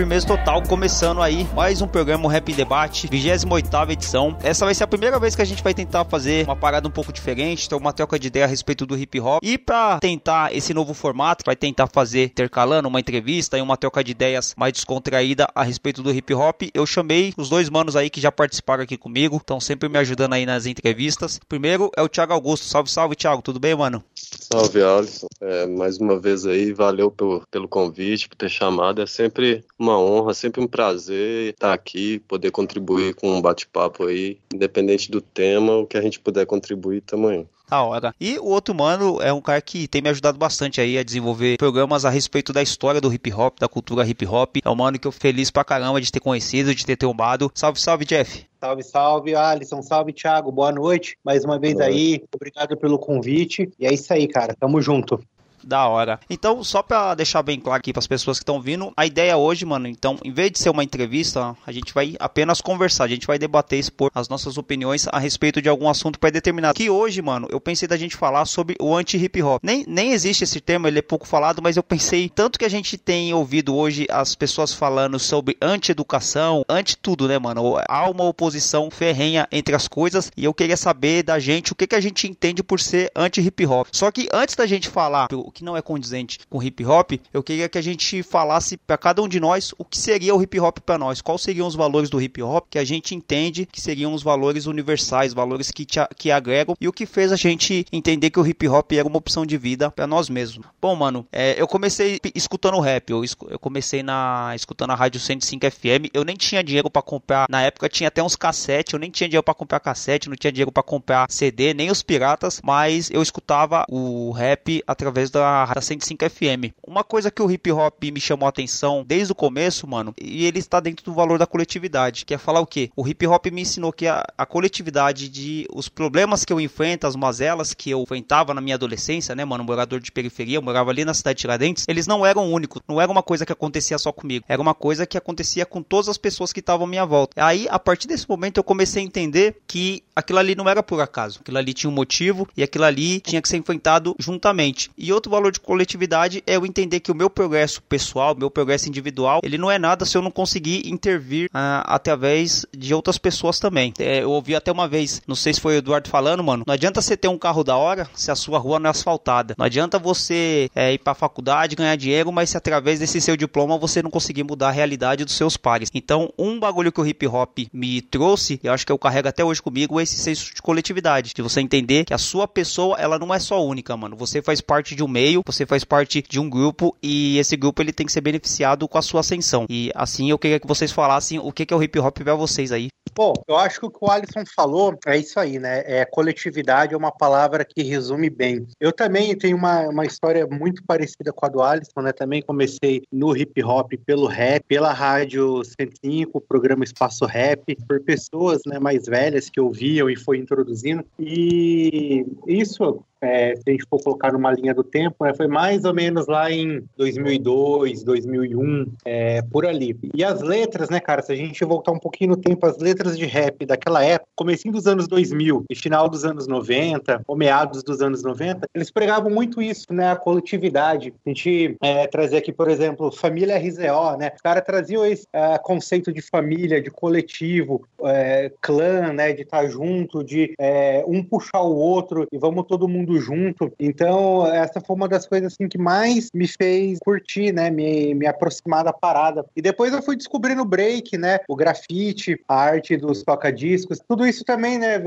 Firmeza total, começando aí mais um programa Rap em Debate, 28 edição. Essa vai ser a primeira vez que a gente vai tentar fazer uma parada um pouco diferente, ter uma troca de ideia a respeito do hip hop. E para tentar esse novo formato, vai tentar fazer intercalando uma entrevista e uma troca de ideias mais descontraída a respeito do hip hop. Eu chamei os dois manos aí que já participaram aqui comigo, estão sempre me ajudando aí nas entrevistas. Primeiro é o Thiago Augusto. Salve, salve, Thiago, tudo bem, mano? Salve, Alisson. É, mais uma vez aí, valeu pelo, pelo convite, por ter chamado. É sempre uma honra, sempre um prazer estar aqui, poder contribuir com um bate-papo aí, independente do tema, o que a gente puder contribuir também. Da hora. E o outro mano é um cara que tem me ajudado bastante aí a desenvolver programas a respeito da história do hip hop, da cultura hip hop. É um mano que eu feliz pra caramba de ter conhecido, de ter tombado. Salve, salve, Jeff. Salve, salve, Alisson. Salve, Thiago. Boa noite. Mais uma vez aí. Obrigado pelo convite. E é isso aí, cara. Tamo junto. Da hora. Então, só pra deixar bem claro aqui pras pessoas que estão vindo, a ideia hoje, mano, então, em vez de ser uma entrevista, a gente vai apenas conversar, a gente vai debater, expor as nossas opiniões a respeito de algum assunto pré-determinado. Que hoje, mano, eu pensei da gente falar sobre o anti-hip hop. Nem, nem existe esse termo, ele é pouco falado, mas eu pensei, tanto que a gente tem ouvido hoje as pessoas falando sobre anti-educação, anti-tudo, né, mano? Há uma oposição ferrenha entre as coisas e eu queria saber da gente o que, que a gente entende por ser anti-hip hop. Só que antes da gente falar que não é condizente com hip hop, eu queria que a gente falasse para cada um de nós o que seria o hip hop para nós, quais seriam os valores do hip hop que a gente entende que seriam os valores universais, valores que, te, que agregam e o que fez a gente entender que o hip hop era uma opção de vida para nós mesmos. Bom, mano, é, eu comecei escutando rap, eu, eu comecei na escutando a rádio 105 FM, eu nem tinha dinheiro para comprar, na época tinha até uns cassete, eu nem tinha dinheiro para comprar cassete, não tinha dinheiro para comprar CD, nem os piratas, mas eu escutava o rap através da da 105 FM. Uma coisa que o hip hop me chamou a atenção desde o começo, mano, e ele está dentro do valor da coletividade, que é falar o quê? O hip hop me ensinou que a, a coletividade de os problemas que eu enfrento, as mazelas que eu enfrentava na minha adolescência, né, mano, morador de periferia, eu morava ali na cidade de Tiradentes, eles não eram únicos, não era uma coisa que acontecia só comigo, era uma coisa que acontecia com todas as pessoas que estavam à minha volta. Aí, a partir desse momento, eu comecei a entender que aquilo ali não era por acaso, aquilo ali tinha um motivo e aquilo ali tinha que ser enfrentado juntamente. E outro valor de coletividade é eu entender que o meu progresso pessoal, meu progresso individual, ele não é nada se eu não conseguir intervir uh, através de outras pessoas também. É, eu ouvi até uma vez, não sei se foi o Eduardo falando, mano, não adianta você ter um carro da hora se a sua rua não é asfaltada. Não adianta você é, ir pra faculdade, ganhar dinheiro, mas se através desse seu diploma você não conseguir mudar a realidade dos seus pares. Então, um bagulho que o hip hop me trouxe, e eu acho que eu carrego até hoje comigo, é esse senso de coletividade. De você entender que a sua pessoa, ela não é só única, mano. Você faz parte de um meio, você faz parte de um grupo e esse grupo ele tem que ser beneficiado com a sua ascensão. E assim eu queria que vocês falassem o que é o hip hop para vocês aí. Bom, eu acho que o que o Alisson falou é isso aí, né? É, coletividade é uma palavra que resume bem. Eu também tenho uma, uma história muito parecida com a do Alisson, né? Também comecei no hip hop pelo rap, pela rádio 105, o programa Espaço Rap, por pessoas né, mais velhas que ouviam e foi introduzindo. E isso é, se a gente for colocar numa linha do tempo, né, foi mais ou menos lá em 2002, 2001, é, por ali. E as letras, né, cara, se a gente voltar um pouquinho no tempo, as letras de rap daquela época, comecinho dos anos 2000 e final dos anos 90, ou meados dos anos 90, eles pregavam muito isso, né, a coletividade. A gente é, trazia aqui, por exemplo, família RZO, né, os caras traziam esse é, conceito de família, de coletivo, é, clã, né, de estar junto, de é, um puxar o outro e vamos todo mundo junto. Então, essa foi uma das coisas assim que mais me fez curtir, né? Me, me aproximar da parada. E depois eu fui descobrindo o break, né? O grafite, a arte dos toca-discos. Tudo isso também, né?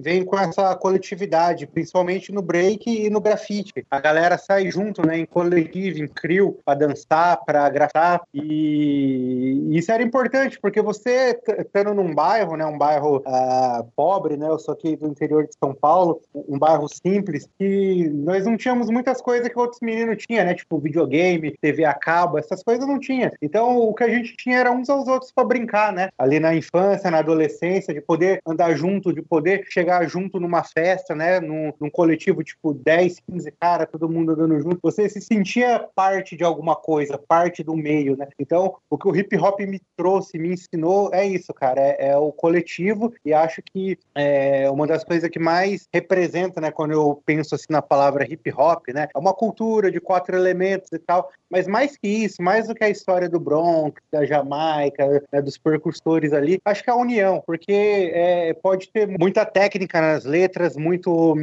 Vem com essa coletividade, principalmente no break e no grafite. A galera sai junto, né? Em coletivo, em crew, pra dançar, pra grafar. E isso era importante, porque você estando num bairro, né? Um bairro uh, pobre, né? Eu sou aqui do interior de São Paulo, um bairro simples simples, que nós não tínhamos muitas coisas que outros meninos tinham, né? Tipo videogame, TV a cabo, essas coisas não tinha. Então o que a gente tinha era uns aos outros para brincar, né? Ali na infância, na adolescência, de poder andar junto, de poder chegar junto numa festa, né? Num, num coletivo tipo 10, 15 cara, todo mundo andando junto. Você se sentia parte de alguma coisa, parte do meio, né? Então o que o hip hop me trouxe, me ensinou é isso, cara, é, é o coletivo e acho que é uma das coisas que mais representa, né, quando eu penso assim na palavra hip hop, né, é uma cultura de quatro elementos e tal, mas mais que isso, mais do que a história do Bronx, da Jamaica, né, dos percussores ali, acho que é a união, porque é, pode ter muita técnica nas letras, muito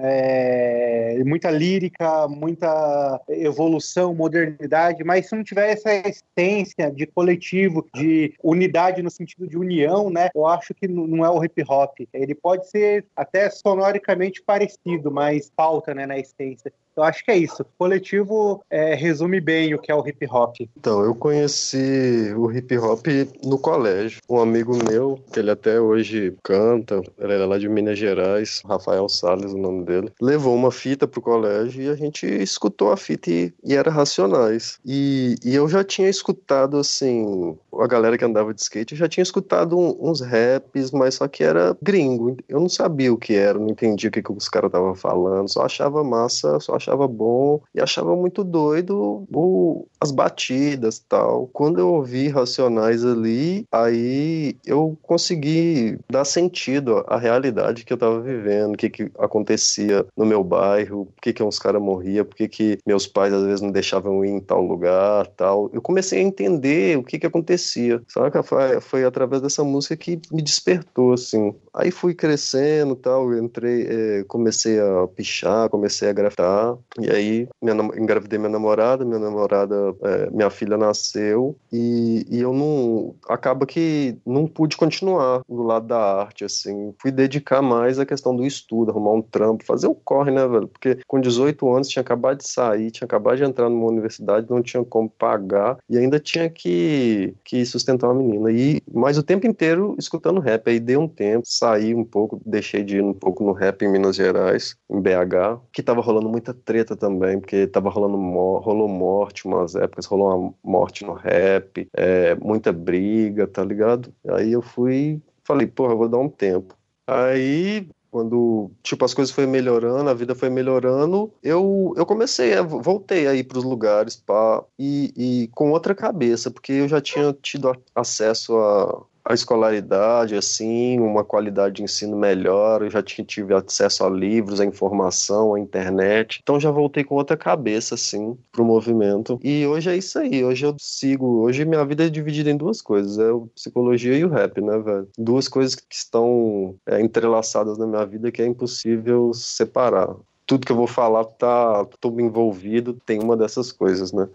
é, muita lírica, muita evolução, modernidade, mas se não tiver essa essência de coletivo, de unidade no sentido de união, né, eu acho que não é o hip hop. Ele pode ser até sonoricamente parecido, mas falta né, na essência. Eu acho que é isso. O coletivo é, resume bem o que é o hip hop. Então, eu conheci o hip hop no colégio. Um amigo meu, que ele até hoje canta, ele era lá de Minas Gerais, Rafael Salles, o nome dele, levou uma fita pro colégio e a gente escutou a fita e, e era Racionais. E, e, eu já tinha escutado, assim, a galera que andava de skate, eu já tinha escutado um, uns raps, mas só que era gringo. Eu não sabia o que era, não entendia o que, que os caras estavam falando, só achava massa, só achava achava bom e achava muito doido o, as batidas tal. Quando eu ouvi Racionais ali, aí eu consegui dar sentido à realidade que eu tava vivendo, o que que acontecia no meu bairro, por que que uns caras morriam, por que que meus pais às vezes não deixavam ir em tal lugar, tal. Eu comecei a entender o que que acontecia. Sabe? Foi, foi através dessa música que me despertou, assim. Aí fui crescendo, tal, entrei, é, comecei a pichar, comecei a e aí minha, engravidei minha namorada, minha namorada, é, minha filha nasceu e, e eu não, acaba que não pude continuar do lado da arte, assim, fui dedicar mais à questão do estudo, arrumar um trampo, fazer o corre, né, velho, porque com 18 anos tinha acabado de sair, tinha acabado de entrar numa universidade, não tinha como pagar e ainda tinha que, que sustentar uma menina, e, mas o tempo inteiro escutando rap, aí dei um tempo, saí um pouco, deixei de ir um pouco no rap em Minas Gerais, em BH, que tava rolando muita treta também, porque tava rolando rolou morte umas épocas, rolou uma morte no rap, é, muita briga, tá ligado? Aí eu fui, falei, porra, vou dar um tempo. Aí quando tipo as coisas foi melhorando, a vida foi melhorando, eu, eu comecei a voltei a ir para os lugares pá, e, e com outra cabeça, porque eu já tinha tido acesso a a escolaridade, assim, uma qualidade de ensino melhor, eu já tive acesso a livros, a informação, a internet, então já voltei com outra cabeça, assim, pro movimento. E hoje é isso aí, hoje eu sigo, hoje minha vida é dividida em duas coisas, é o psicologia e o rap, né, velho? Duas coisas que estão é, entrelaçadas na minha vida que é impossível separar tudo que eu vou falar tá todo envolvido, tem uma dessas coisas, né?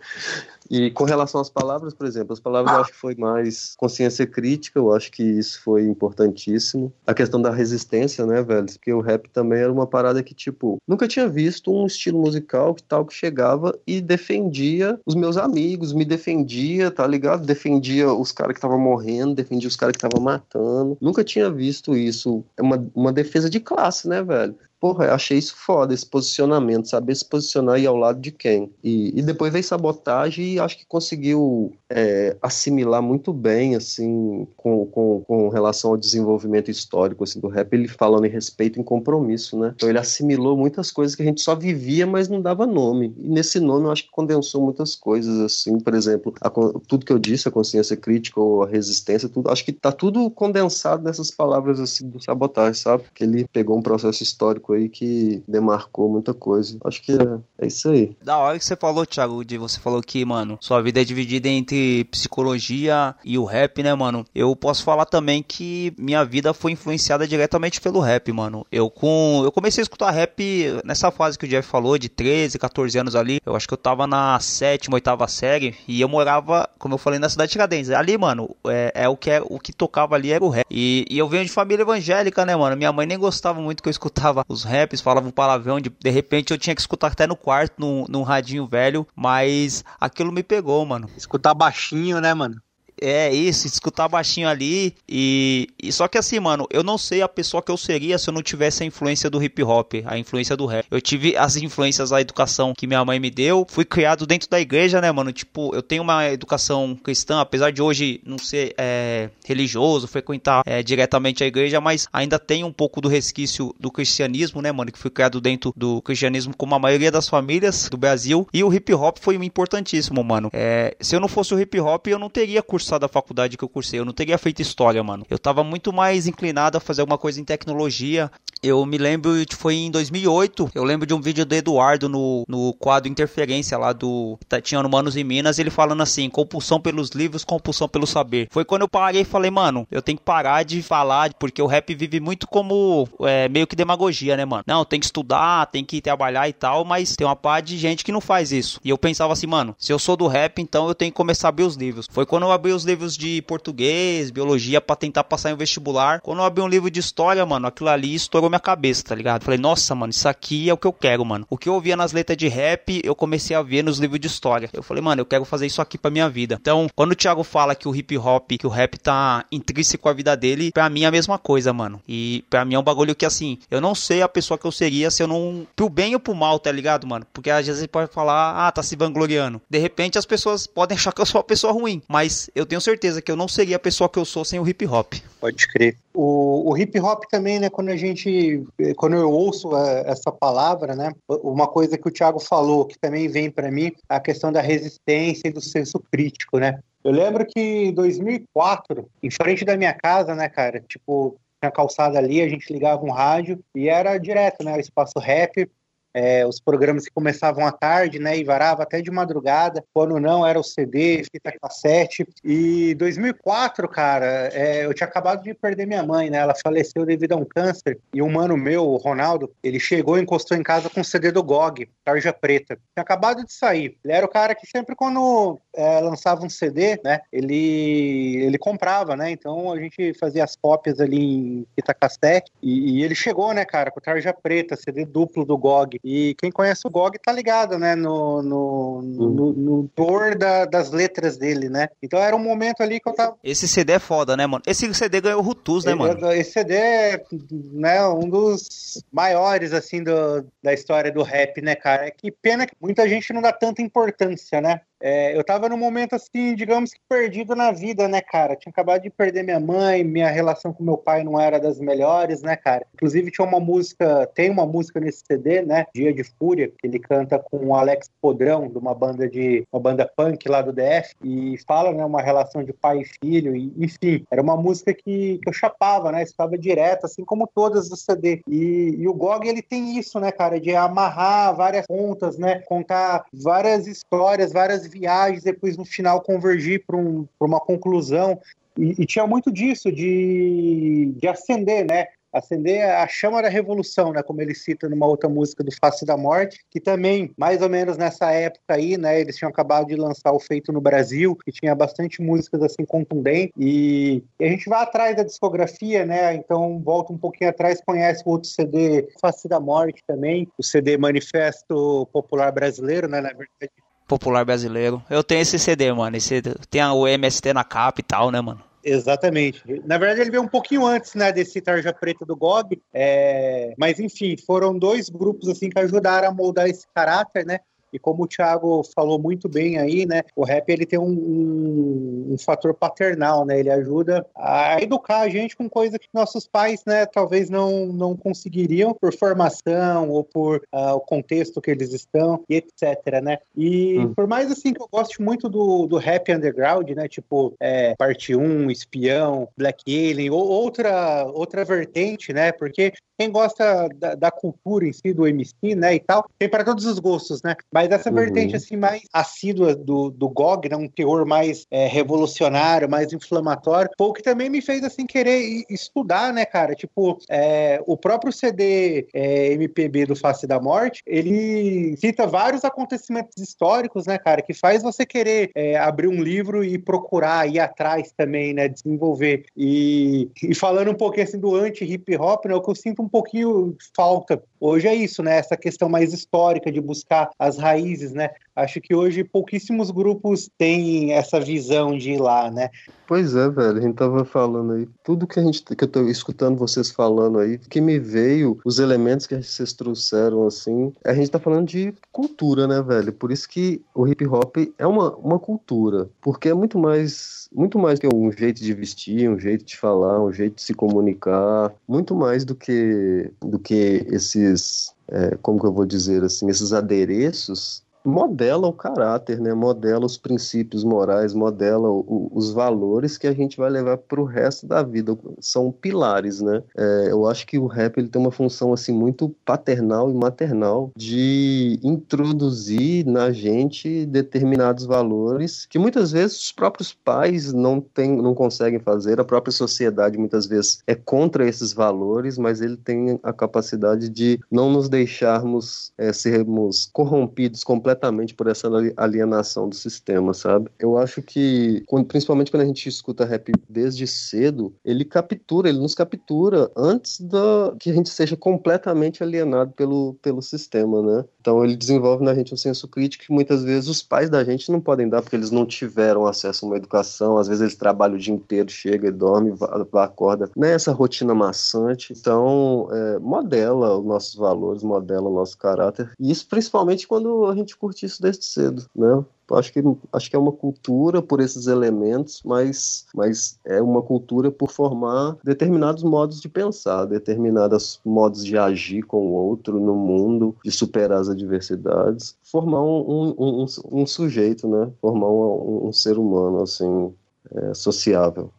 E com relação às palavras, por exemplo, as palavras eu acho que foi mais consciência crítica, eu acho que isso foi importantíssimo. A questão da resistência, né, velho? Porque o rap também era uma parada que, tipo, nunca tinha visto um estilo musical que tal que chegava e defendia os meus amigos, me defendia, tá ligado? Defendia os caras que estavam morrendo, defendia os caras que estavam matando. Nunca tinha visto isso. É uma, uma defesa de classe, né, velho? Porra, eu achei isso foda, esse posicionamento, saber se posicionar e ao lado de quem. E, e depois veio sabotagem e acho que conseguiu é, assimilar muito bem, assim, com, com, com relação ao desenvolvimento histórico, assim, do rap, ele falando em respeito e compromisso, né? Então ele assimilou muitas coisas que a gente só vivia, mas não dava nome. E nesse nome eu acho que condensou muitas coisas, assim, por exemplo, a, tudo que eu disse, a consciência crítica ou a resistência, tudo, acho que tá tudo condensado nessas palavras, assim, do sabotagem, sabe? Que ele pegou um processo histórico aí que demarcou muita coisa. Acho que é, é isso aí. Da hora que você falou, Thiago, de você falou que, mano, sua vida é dividida entre psicologia e o rap, né, mano? Eu posso falar também que minha vida foi influenciada diretamente pelo rap, mano. Eu com eu comecei a escutar rap nessa fase que o Jeff falou, de 13, 14 anos ali. Eu acho que eu tava na sétima, oitava série e eu morava, como eu falei, na cidade de Tiradentes. Ali, mano, é, é o que é, o que tocava ali era o rap. E, e eu venho de família evangélica, né, mano? Minha mãe nem gostava muito que eu escutava os raps, falavam palavrão, de, de repente eu tinha que escutar até no quarto, num radinho velho, mas aquilo me pegou, mano. Escutar baixinho, né, mano? É isso, escutar baixinho ali e, e só que assim, mano, eu não sei a pessoa que eu seria se eu não tivesse a influência do hip hop, a influência do rap. Eu tive as influências da educação que minha mãe me deu. Fui criado dentro da igreja, né, mano? Tipo, eu tenho uma educação cristã, apesar de hoje não ser é, religioso, frequentar é, diretamente a igreja, mas ainda tem um pouco do resquício do cristianismo, né, mano? Que fui criado dentro do cristianismo como a maioria das famílias do Brasil. E o hip hop foi importantíssimo, mano. É, se eu não fosse o hip hop, eu não teria cursado a faculdade que eu cursei, eu não teria feito história, mano. Eu tava muito mais inclinado a fazer alguma coisa em tecnologia. Eu me lembro foi em 2008, eu lembro de um vídeo do Eduardo no, no quadro Interferência lá do. Tá, tinha no Manos em Minas, ele falando assim: compulsão pelos livros, compulsão pelo saber. Foi quando eu parei e falei, mano, eu tenho que parar de falar, porque o rap vive muito como é, meio que demagogia, né, mano? Não, tem que estudar, tem que trabalhar e tal, mas tem uma parte de gente que não faz isso. E eu pensava assim, mano, se eu sou do rap, então eu tenho que começar a abrir os livros. Foi quando eu abri os livros de português, biologia, para tentar passar em vestibular. Quando eu abri um livro de história, mano, aquilo ali estourou minha cabeça, tá ligado? Falei, nossa, mano, isso aqui é o que eu quero, mano. O que eu ouvia nas letras de rap, eu comecei a ver nos livros de história. Eu falei, mano, eu quero fazer isso aqui pra minha vida. Então, quando o Thiago fala que o hip hop, que o rap tá intrínseco à vida dele, pra mim é a mesma coisa, mano. E pra mim é um bagulho que, assim, eu não sei a pessoa que eu seria se eu não. pro bem ou pro mal, tá ligado, mano? Porque às vezes pode falar, ah, tá se vangloriando. De repente as pessoas podem achar que eu sou uma pessoa ruim, mas eu tenho certeza que eu não seria a pessoa que eu sou sem o hip hop. Pode crer. O, o hip hop também, né, quando a gente, quando eu ouço é, essa palavra, né, uma coisa que o Thiago falou, que também vem para mim, a questão da resistência e do senso crítico, né? Eu lembro que em 2004, em frente da minha casa, né, cara, tipo, tinha calçada ali, a gente ligava um rádio e era direto, né, espaço rap, é, os programas que começavam à tarde, né, e varava até de madrugada. Quando não, era o CD, fita cassete. E 2004, cara, é, eu tinha acabado de perder minha mãe, né? Ela faleceu devido a um câncer. E um mano meu, o Ronaldo, ele chegou e encostou em casa com o CD do GOG, Tarja Preta. Tinha acabado de sair. Ele era o cara que sempre quando é, lançava um CD, né, ele, ele comprava, né? Então a gente fazia as cópias ali em fita cassete. E, e ele chegou, né, cara, com Tarja Preta, CD duplo do GOG. E quem conhece o GOG tá ligado, né, no, no, no, no dor da, das letras dele, né? Então era um momento ali que eu tava. Esse CD é foda, né, mano? Esse CD ganhou o Rutus, né, mano? Esse CD é né, um dos maiores, assim, do, da história do rap, né, cara? É que pena que muita gente não dá tanta importância, né? É, eu tava num momento assim, digamos que perdido na vida, né, cara? Tinha acabado de perder minha mãe, minha relação com meu pai não era das melhores, né, cara? Inclusive tinha uma música, tem uma música nesse CD, né? Dia de Fúria, que ele canta com o Alex Podrão, de uma banda de uma banda punk lá do DF, e fala, né, uma relação de pai e filho, e, enfim, era uma música que, que eu chapava, né? Estava direto, assim como todas do CD. E, e o GOG ele tem isso, né, cara, de amarrar várias pontas, né? Contar várias histórias, várias viagens, depois no final convergir para um, uma conclusão. E, e, tinha muito disso, de, de acender, né? acender a chama da revolução, né, como ele cita numa outra música do Face da Morte, que também, mais ou menos nessa época aí, né, eles tinham acabado de lançar o Feito no Brasil, que tinha bastante músicas assim contundentes, e, e a gente vai atrás da discografia, né, então volta um pouquinho atrás, conhece o outro CD, Face da Morte também, o CD Manifesto Popular Brasileiro, né, na verdade, Popular brasileiro. Eu tenho esse CD, mano. Esse, tem o MST na capa e tal, né, mano? Exatamente. Na verdade, ele veio um pouquinho antes, né, desse Tarja Preta do GOG, é... mas enfim, foram dois grupos assim que ajudaram a moldar esse caráter, né? E como o Thiago falou muito bem aí, né? O rap ele tem um, um, um, fator paternal, né? Ele ajuda a educar a gente com coisa que nossos pais, né? Talvez não, não conseguiriam por formação ou por uh, o contexto que eles estão e etc, né? E hum. por mais assim que eu goste muito do, do rap underground, né? Tipo, é, parte 1, Espião, Black Alien, ou outra, outra vertente, né? Porque quem gosta da, da, cultura em si, do MC, né, e tal, tem para todos os gostos, né? Mas essa uhum. vertente, assim, mais assídua do, do GOG, né, um teor mais é, revolucionário, mais inflamatório, foi o que também me fez, assim, querer estudar, né, cara? Tipo, é, o próprio CD é, MPB do Face da Morte, ele cita vários acontecimentos históricos, né, cara, que faz você querer é, abrir um livro e procurar, ir atrás também, né, desenvolver. E, e falando um pouquinho, assim, do anti-hip hop, né, o que eu sinto um pouquinho falta hoje é isso, né? Essa questão mais histórica de buscar as raízes, né? Acho que hoje pouquíssimos grupos têm essa visão de ir lá, né? Pois é, velho, a gente tava falando aí, tudo que a gente que eu tô escutando vocês falando aí, que me veio, os elementos que vocês trouxeram assim, a gente tá falando de cultura, né, velho? Por isso que o hip hop é uma, uma cultura, porque é muito mais muito mais que um jeito de vestir, um jeito de falar, um jeito de se comunicar, muito mais do que do que esses é, como que eu vou dizer assim, esses adereços modela o caráter, né? modela os princípios morais, modela o, os valores que a gente vai levar para o resto da vida. São pilares, né? É, eu acho que o rap ele tem uma função assim muito paternal e maternal de introduzir na gente determinados valores que muitas vezes os próprios pais não, tem, não conseguem fazer, a própria sociedade muitas vezes é contra esses valores, mas ele tem a capacidade de não nos deixarmos é, sermos corrompidos completamente completamente por essa alienação do sistema, sabe? Eu acho que, principalmente quando a gente escuta rap desde cedo, ele captura, ele nos captura antes da que a gente seja completamente alienado pelo, pelo sistema, né? Então ele desenvolve na gente um senso crítico que muitas vezes os pais da gente não podem dar porque eles não tiveram acesso a uma educação, às vezes eles trabalham o dia inteiro, chega e dorme, acorda nessa né? rotina maçante. Então, é, modela os nossos valores, modela o nosso caráter. E isso principalmente quando a gente curte isso desde cedo, né? Acho que, acho que é uma cultura por esses elementos, mas, mas é uma cultura por formar determinados modos de pensar, determinados modos de agir com o outro no mundo, de superar as adversidades, formar um, um, um, um sujeito, né? Formar um, um ser humano, assim, é, sociável.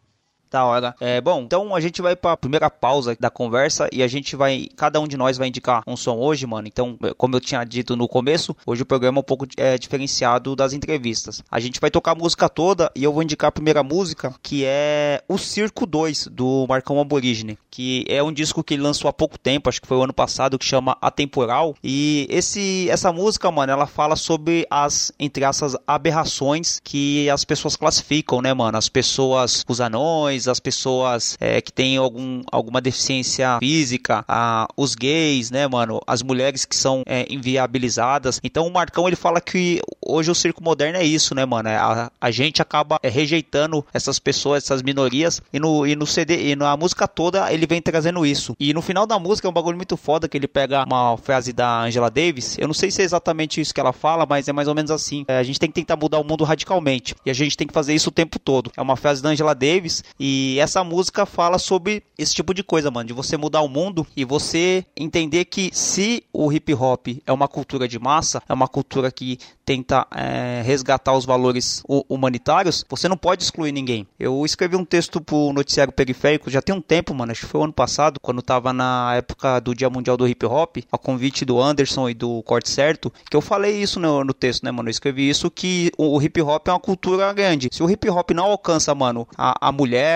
Da hora. É, bom, então a gente vai para a primeira pausa da conversa e a gente vai, cada um de nós vai indicar um som hoje, mano. Então, como eu tinha dito no começo, hoje o programa é um pouco é, diferenciado das entrevistas. A gente vai tocar a música toda e eu vou indicar a primeira música, que é O Circo 2 do Marcão Aborígene, que é um disco que ele lançou há pouco tempo, acho que foi o ano passado, que chama Atemporal. E esse essa música, mano, ela fala sobre as entre essas aberrações que as pessoas classificam, né, mano? As pessoas, os anões, as pessoas é, que têm algum, alguma deficiência física, a, os gays, né, mano, as mulheres que são é, inviabilizadas. Então o Marcão ele fala que hoje o circo moderno é isso, né, mano? É, a, a gente acaba é, rejeitando essas pessoas, essas minorias e no, e no CD e na música toda ele vem trazendo isso. E no final da música é um bagulho muito foda que ele pega uma frase da Angela Davis. Eu não sei se é exatamente isso que ela fala, mas é mais ou menos assim. É, a gente tem que tentar mudar o mundo radicalmente e a gente tem que fazer isso o tempo todo. É uma frase da Angela Davis e essa música fala sobre esse tipo de coisa, mano, de você mudar o mundo e você entender que se o hip hop é uma cultura de massa, é uma cultura que tenta é, resgatar os valores humanitários, você não pode excluir ninguém. Eu escrevi um texto pro Noticiário Periférico já tem um tempo, mano, acho que foi o ano passado, quando tava na época do Dia Mundial do Hip Hop, a convite do Anderson e do Corte Certo, que eu falei isso no, no texto, né, mano? Eu escrevi isso que o, o hip hop é uma cultura grande. Se o hip hop não alcança, mano, a, a mulher,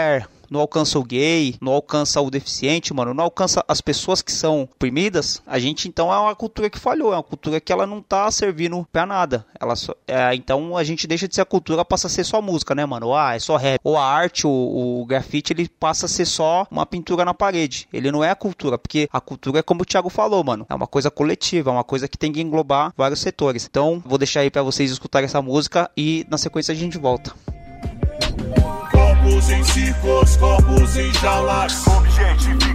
não alcança o gay, não alcança o deficiente, mano, não alcança as pessoas que são oprimidas, a gente então é uma cultura que falhou, é uma cultura que ela não tá servindo pra nada. Ela só, é, então a gente deixa de ser a cultura, passa a ser só música, né, mano? Ah, é só rap. Ou a arte, o, o grafite, ele passa a ser só uma pintura na parede. Ele não é a cultura, porque a cultura é como o Thiago falou, mano, é uma coisa coletiva, é uma coisa que tem que englobar vários setores. Então, vou deixar aí para vocês escutarem essa música e na sequência a gente volta. Corpos em círculos, corpos em jaulas.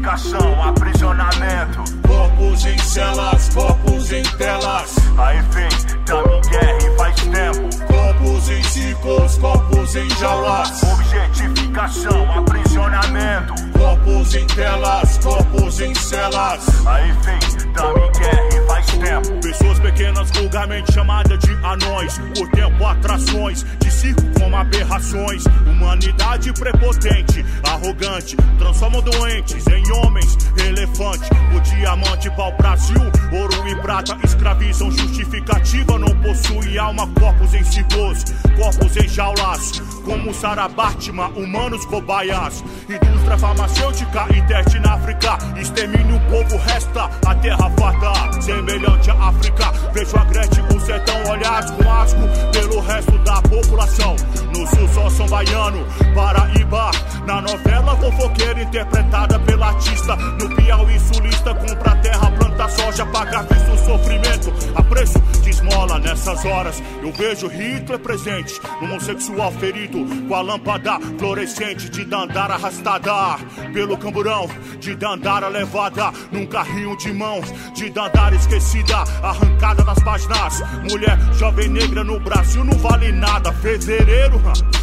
Objetificação, aprisionamento. Corpos em celas, corpos em telas. Aí vem, dame guerra e faz tempo. Corpos em círculos, corpos em jaulas. Objetificação, aprisionamento. Corpos em telas, corpos em celas. Aí vem, dame guerra e faz tempo. Pessoas pequenas, vulgarmente chamadas de anões. Por tempo, atrações de circo como aberrações. Humanidade prepotente, arrogante. Transformam doentes em homens, elefante. O diamante pau Brasil, ouro e prata escravizam. Justificativa não possui alma, corpos em cigos, corpos em jaulas. Como Sarah Batman, humanos cobaias. Indústria farmacêutica e teste na África. Extermínio, o povo resta, a terra farta. Semelhante à África, vejo a Gretchen, o sertão olhados com asco pelo resto da população. No sul só são baiano, Paraíba. Na novela fofoqueira interpretada pela artista. No Piauí sulista, compra terra, planta soja, paga visto sofrimento. A preço de esmola. Nessas horas eu vejo Hitler presente, no homossexual ferido, com a lâmpada fluorescente de dandara arrastada pelo camburão, de dandara levada num carrinho de mãos, de dandara esquecida, arrancada das páginas. Mulher jovem negra no Brasil não vale nada. Fevereiro,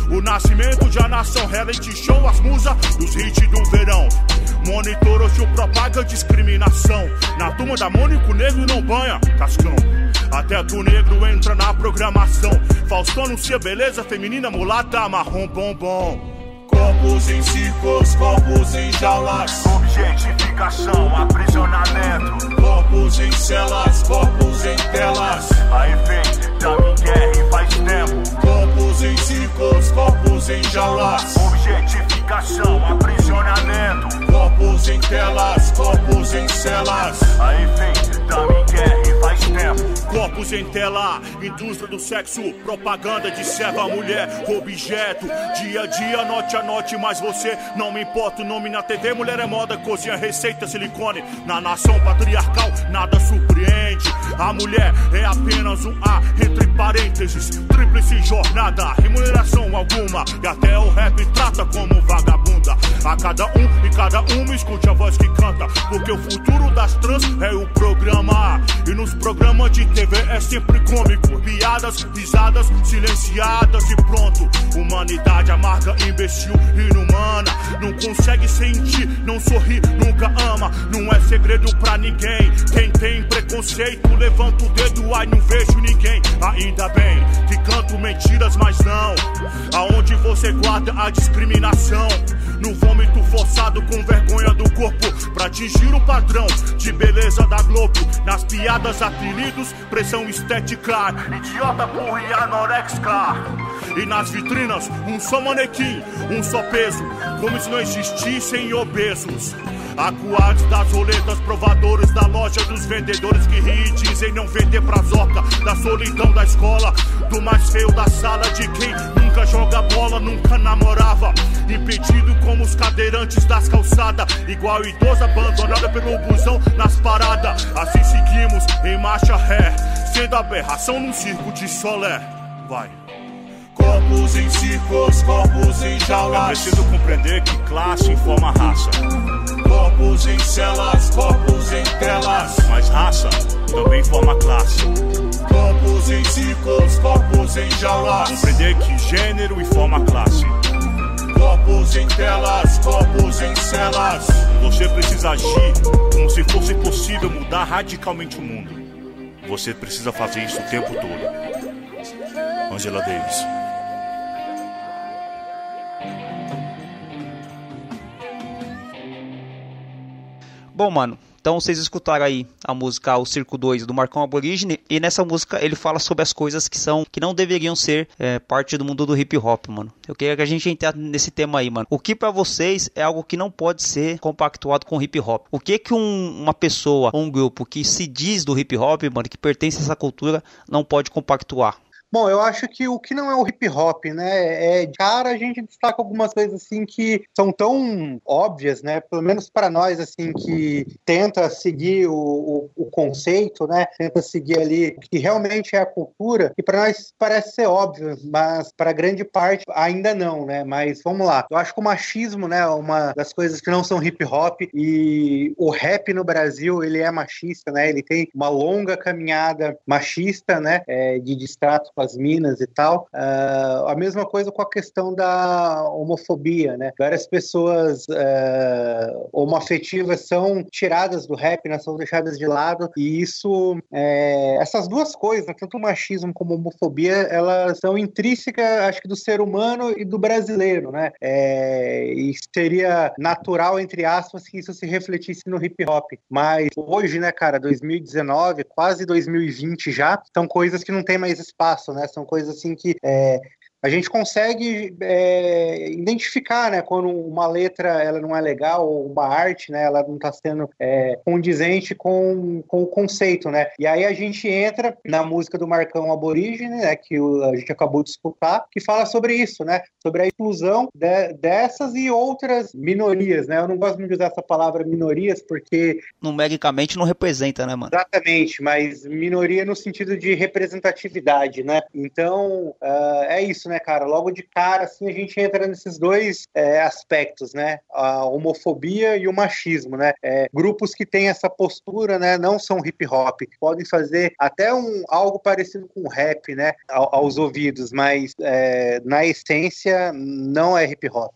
o nascimento de a nação, reality show, as musas dos hits do verão. Monitor hoje propaga discriminação. Na turma da Mônico Negro não banha, Cascão. Até que o negro entra na programação. Faustão anuncia beleza feminina, mulata, marrom, bombom. Corpos em círculos, corpos em jaulas. Objetificação, aprisionamento. Corpos em celas, corpos em telas. Aí vem, dá-me guerra e faz tempo. Corpos em círculos, corpos em jaulas. Objetificação, aprisionamento. Corpos em telas, corpos em celas. Aí vem, dá-me guerra e faz tempo. Corpos em tela, indústria do sexo, propaganda de serva mulher, objeto. Dia a dia, noite a noite, mas você não me importa. O nome na TV, mulher é moda, cozinha, receita, silicone. Na nação patriarcal, nada surpreende. A mulher é apenas um A, entre parênteses, tríplice jornada, remuneração alguma. E até o rap trata como vagabunda. A cada um e cada uma escute a voz que canta, porque o futuro das trans é o programa. E nos programas de TV é sempre cômico. Piadas, risadas, silenciadas e pronto. Humanidade amarga, imbecil, inumana. Não consegue sentir, não sorri, nunca ama. Não é segredo pra ninguém. Quem tem preconceito, levanta o dedo, ai, não vejo ninguém. Ainda bem que canto mentiras, mas não. Aonde você guarda a discriminação? No vômito forçado com vergonha do corpo Pra atingir o padrão de beleza da Globo. Nas piadas, apelidos, pressão estética Idiota, burro e anorexica E nas vitrinas, um só manequim, um só peso. Como se não existissem obesos Acuados das roletas, provadores da loja dos vendedores que riem e dizem não vender pra zoca. Da solidão da escola, do mais feio da sala, de quem nunca joga bola, nunca namorava. Impedido como os cadeirantes das calçadas, igual idoso abandonada pelo busão nas paradas. Assim seguimos em marcha ré, sendo aberração num circo de solé. Vai. Corpos em círculos, corpos em jaulas. É preciso compreender que classe informa raça. Corpos em celas, corpos em telas. Mas raça também forma classe. Corpos em círculos, corpos em jaulas. Compreender que gênero informa classe. Corpos em telas, corpos em celas. Você precisa agir como se fosse possível mudar radicalmente o mundo. Você precisa fazer isso o tempo todo. Angela Davis. Bom, mano, então vocês escutaram aí a música O Circo 2 do Marcão Aborígene e nessa música ele fala sobre as coisas que são que não deveriam ser é, parte do mundo do hip hop, mano. Eu queria que a gente entrasse nesse tema aí, mano. O que para vocês é algo que não pode ser compactuado com hip hop? O que que um, uma pessoa um grupo que se diz do hip hop, mano, que pertence a essa cultura, não pode compactuar? Bom, eu acho que o que não é o hip hop, né? É, cara, a gente destaca algumas coisas assim que são tão óbvias, né? Pelo menos para nós, assim, que tenta seguir o, o, o, conceito, né? Tenta seguir ali o que realmente é a cultura, e para nós parece ser óbvio, mas para grande parte ainda não, né? Mas vamos lá. Eu acho que o machismo, né? Uma das coisas que não são hip hop e o rap no Brasil, ele é machista, né? Ele tem uma longa caminhada machista, né? É, de distrato as minas e tal. Uh, a mesma coisa com a questão da homofobia, né? Várias pessoas uh, homoafetivas são tiradas do rap, né? são deixadas de lado, e isso, é, essas duas coisas, tanto o machismo como a homofobia, elas são intrínsecas, acho que, do ser humano e do brasileiro, né? É, e seria natural, entre aspas, que isso se refletisse no hip hop. Mas hoje, né, cara, 2019, quase 2020 já, são coisas que não tem mais espaço, né? São coisas assim que é, a gente consegue é, identificar, né, quando uma letra ela não é legal ou uma arte, né, ela não está sendo é, condizente com, com o conceito, né? E aí a gente entra na música do Marcão Aborígene, né, que o, a gente acabou de escutar, que fala sobre isso, né? Sobre a exclusão de, dessas e outras minorias, né? Eu não gosto muito de usar essa palavra minorias porque numericamente não representa, né, mano? Exatamente, mas minoria no sentido de representatividade, né? Então uh, é isso, né, cara? Logo de cara, assim, a gente entra nesses dois é, aspectos, né? A homofobia e o machismo, né? É, grupos que têm essa postura, né? Não são hip hop, podem fazer até um algo parecido com rap, né? aos ouvidos, mas é, na essência não é hip hop.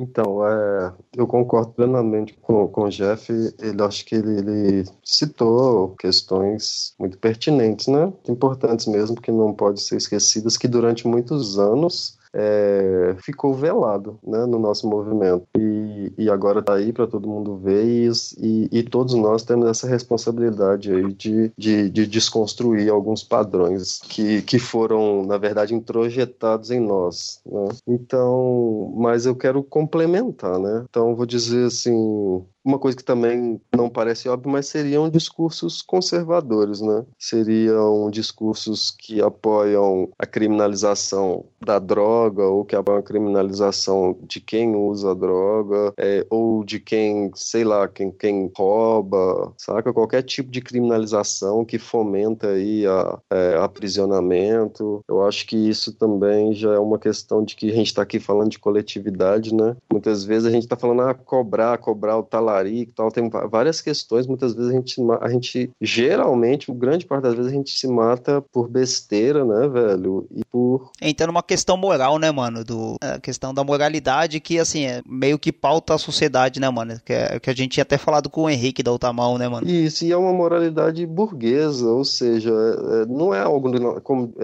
Então, é, eu concordo plenamente com, com o Jeff. Ele acho que ele, ele, citou questões muito pertinentes, né? Importantes mesmo, que não podem ser esquecidas, que durante muitos anos é, ficou velado né, no nosso movimento. E, e agora está aí para todo mundo ver, e, e, e, todos nós temos essa responsabilidade aí de, de, de, desconstruir alguns padrões que, que foram, na verdade, introjetados em nós. Né? Então, mas eu quero complementar, né? Então, vou dizer assim: uma coisa que também não parece óbvio, mas seriam discursos conservadores, né? Seriam discursos que apoiam a criminalização da droga ou que apoiam a criminalização de quem usa droga é, ou de quem, sei lá, quem, quem rouba, saca? Qualquer tipo de criminalização que fomenta aí a, é, aprisionamento. Eu acho que isso também já é uma questão de que a gente está aqui falando de coletividade, né? Muitas vezes a gente está falando, ah, cobrar, cobrar o talar e tal, tem várias questões, muitas vezes a gente, a gente, geralmente, grande parte das vezes a gente se mata por besteira, né, velho, e por... Entra numa questão moral, né, mano, do, a questão da moralidade que, assim, é meio que pauta a sociedade, né, mano, que, é, que a gente tinha até falado com o Henrique da Outamão, né, mano. Isso, e é uma moralidade burguesa, ou seja, é, é não é algo,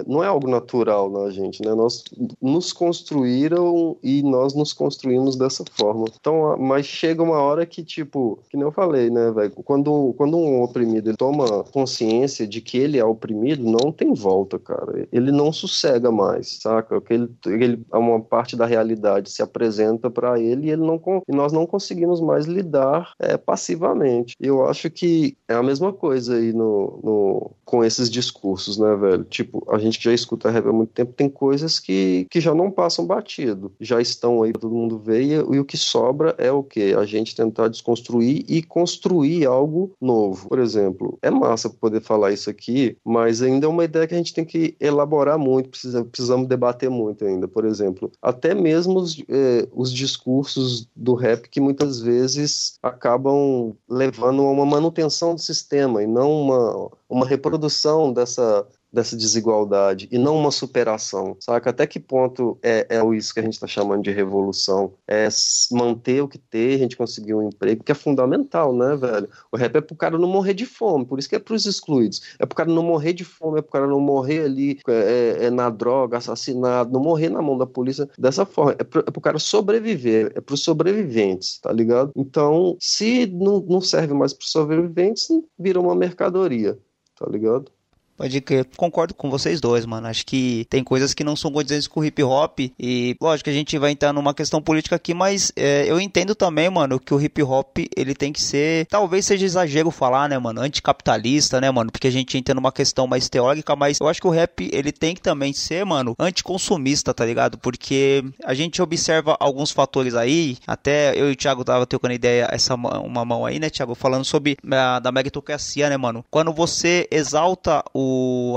não é algo natural na gente, né, nós nos construíram e nós nos construímos dessa forma. Então, mas chega uma hora que, tipo, tipo, que eu falei, né, velho? Quando, quando um oprimido ele toma consciência de que ele é oprimido, não tem volta, cara. Ele não sossega mais, saca? Que ele, ele uma parte da realidade se apresenta para ele e ele não nós não conseguimos mais lidar é, passivamente. Eu acho que é a mesma coisa aí no, no, com esses discursos, né, velho? Tipo, a gente já escuta rap há muito tempo, tem coisas que, que já não passam batido, já estão aí, todo mundo vê, e, e o que sobra é o quê? A gente tentar desconstruir desconstruir e construir algo novo. Por exemplo, é massa poder falar isso aqui, mas ainda é uma ideia que a gente tem que elaborar muito, precisa, precisamos debater muito ainda. Por exemplo, até mesmo os, eh, os discursos do rap que muitas vezes acabam levando a uma manutenção do sistema e não uma, uma reprodução dessa dessa desigualdade e não uma superação, saca? Até que ponto é, é isso que a gente está chamando de revolução? É manter o que ter, a gente conseguir um emprego, que é fundamental, né, velho? O rap é pro cara não morrer de fome, por isso que é pros excluídos. É pro cara não morrer de fome, é pro cara não morrer ali é, é, é na droga, assassinado, não morrer na mão da polícia dessa forma. É pro, é pro cara sobreviver, é pros sobreviventes, tá ligado? Então, se não, não serve mais pros sobreviventes, vira uma mercadoria, tá ligado? Pode crer. Concordo com vocês dois, mano. Acho que tem coisas que não são condizentes com hip hop. E, lógico, a gente vai entrar numa questão política aqui, mas é, eu entendo também, mano, que o hip hop ele tem que ser. Talvez seja exagero falar, né, mano? Anticapitalista, né, mano? Porque a gente entra numa questão mais teórica, mas eu acho que o rap ele tem que também ser, mano, anticonsumista, tá ligado? Porque a gente observa alguns fatores aí. Até eu e o Thiago tava trocando ideia, essa uma mão aí, né, Thiago? Falando sobre a, da meritocracia, né, mano? Quando você exalta o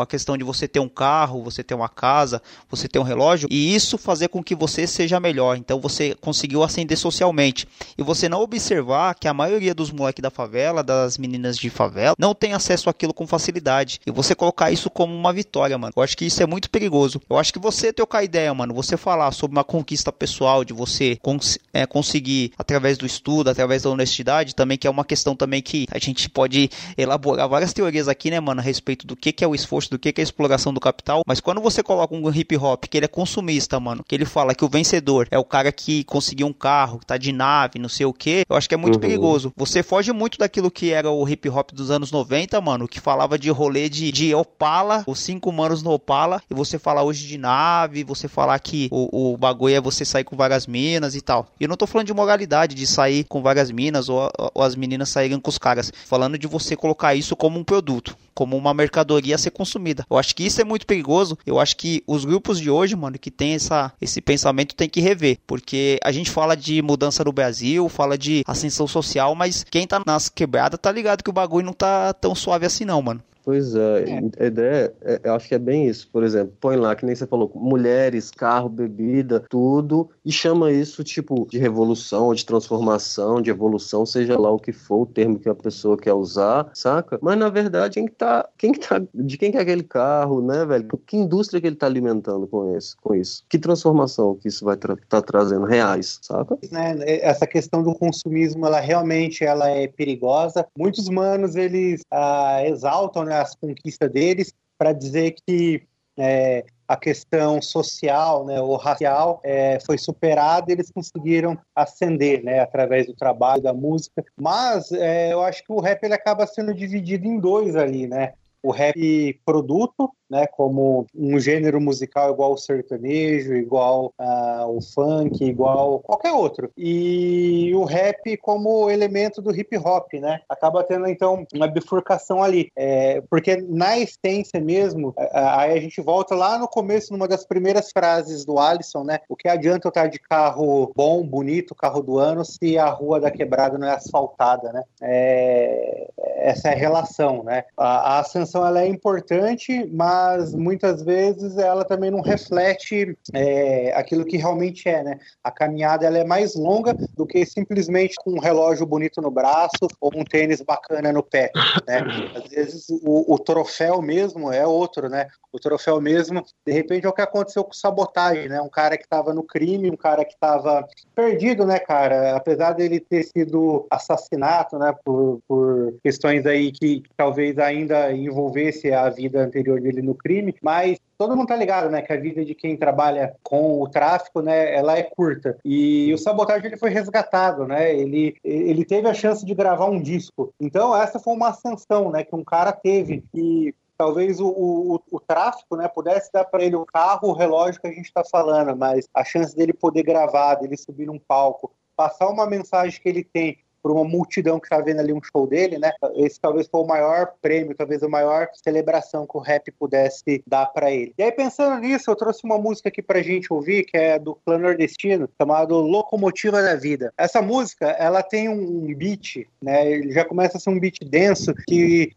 a questão de você ter um carro, você ter uma casa, você ter um relógio, e isso fazer com que você seja melhor. Então você conseguiu ascender socialmente. E você não observar que a maioria dos moleques da favela, das meninas de favela, não tem acesso àquilo com facilidade. E você colocar isso como uma vitória, mano. Eu acho que isso é muito perigoso. Eu acho que você trocar ideia, mano, você falar sobre uma conquista pessoal, de você cons é, conseguir através do estudo, através da honestidade, também que é uma questão também que a gente pode elaborar várias teorias aqui, né, mano, a respeito do que que é o esforço, do que, que é a exploração do capital, mas quando você coloca um hip hop que ele é consumista, mano, que ele fala que o vencedor é o cara que conseguiu um carro, que tá de nave, não sei o que, eu acho que é muito uhum. perigoso. Você foge muito daquilo que era o hip hop dos anos 90, mano, que falava de rolê de, de Opala, os cinco manos no Opala, e você falar hoje de nave, você falar que o, o bagulho é você sair com várias minas e tal. E eu não tô falando de moralidade, de sair com várias minas ou, ou as meninas saírem com os caras. Falando de você colocar isso como um produto como uma mercadoria a ser consumida. Eu acho que isso é muito perigoso. Eu acho que os grupos de hoje, mano, que tem essa, esse pensamento tem que rever, porque a gente fala de mudança no Brasil, fala de ascensão social, mas quem tá nas quebradas tá ligado que o bagulho não tá tão suave assim não, mano. Pois é, é. a ideia, é, eu acho que é bem isso. Por exemplo, põe lá, que nem você falou, mulheres, carro, bebida, tudo, e chama isso tipo de revolução, de transformação, de evolução, seja lá o que for o termo que a pessoa quer usar, saca? Mas na verdade, quem que tá, quem que tá, de quem que é aquele carro, né, velho? Que indústria que ele tá alimentando com isso? Com isso? Que transformação que isso vai tra tá trazendo reais, saca? Né, essa questão do consumismo, ela realmente ela é perigosa. Muitos manos eles ah, exaltam, né? As conquistas deles para dizer que é, a questão social né, ou racial é, foi superada eles conseguiram ascender né, através do trabalho, da música. Mas é, eu acho que o rap ele acaba sendo dividido em dois ali, né? O rap produto né, como um gênero musical igual o sertanejo, igual uh, o funk, igual qualquer outro. E o rap como elemento do hip hop, né? Acaba tendo então uma bifurcação ali, é, porque na essência mesmo, aí a gente volta lá no começo, numa das primeiras frases do Alisson, né? O que adianta eu estar de carro bom, bonito, carro do ano, se a rua da quebrada não é asfaltada, né? É, essa é a relação, né? A, a ascensão ela é importante, mas mas muitas vezes ela também não reflete é, aquilo que realmente é, né? A caminhada ela é mais longa do que simplesmente com um relógio bonito no braço ou um tênis bacana no pé, né? Às vezes o, o troféu mesmo é outro, né? O troféu mesmo, de repente, é o que aconteceu com sabotagem, né? Um cara que estava no crime, um cara que estava perdido, né, cara? Apesar dele ter sido assassinato, né, por, por questões aí que, talvez ainda envolvesse a vida anterior dele no crime, mas todo mundo tá ligado, né, que a vida de quem trabalha com o tráfico, né, ela é curta. E o Sabotagem ele foi resgatado, né? Ele ele teve a chance de gravar um disco. Então essa foi uma ascensão, né, que um cara teve e talvez o, o, o, tráfico né, pudesse dar para ele o carro, o relógio que a gente está falando, mas a chance dele poder gravar, dele subir num palco, passar uma mensagem que ele tem por uma multidão que está vendo ali um show dele, né? Esse talvez foi o maior prêmio, talvez a maior celebração que o rap pudesse dar para ele. E aí, pensando nisso, eu trouxe uma música aqui pra gente ouvir, que é do Clã Nordestino, chamado Locomotiva da Vida. Essa música, ela tem um beat, né? Ele já começa a ser um beat denso que